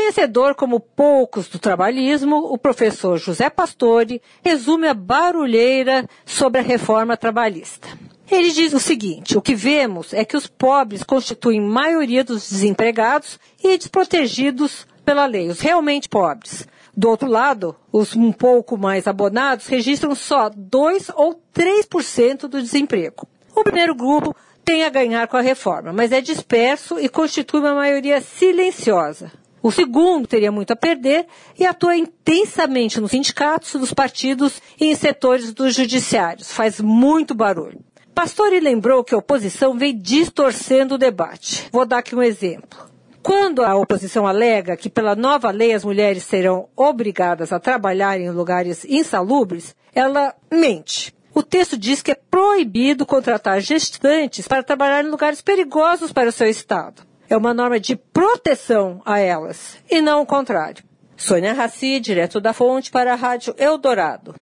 Conhecedor como poucos do trabalhismo, o professor José Pastore resume a barulheira sobre a reforma trabalhista. Ele diz o seguinte: o que vemos é que os pobres constituem maioria dos desempregados e desprotegidos pela lei, os realmente pobres. Do outro lado, os um pouco mais abonados registram só 2 ou 3% do desemprego. O primeiro grupo tem a ganhar com a reforma, mas é disperso e constitui uma maioria silenciosa. O segundo teria muito a perder e atua intensamente nos sindicatos, nos partidos e em setores dos judiciários. Faz muito barulho. Pastore lembrou que a oposição vem distorcendo o debate. Vou dar aqui um exemplo. Quando a oposição alega que pela nova lei as mulheres serão obrigadas a trabalhar em lugares insalubres, ela mente. O texto diz que é proibido contratar gestantes para trabalhar em lugares perigosos para o seu estado. É uma norma de proteção a elas, e não o contrário. Sônia Raci, direto da fonte para a Rádio Eldorado.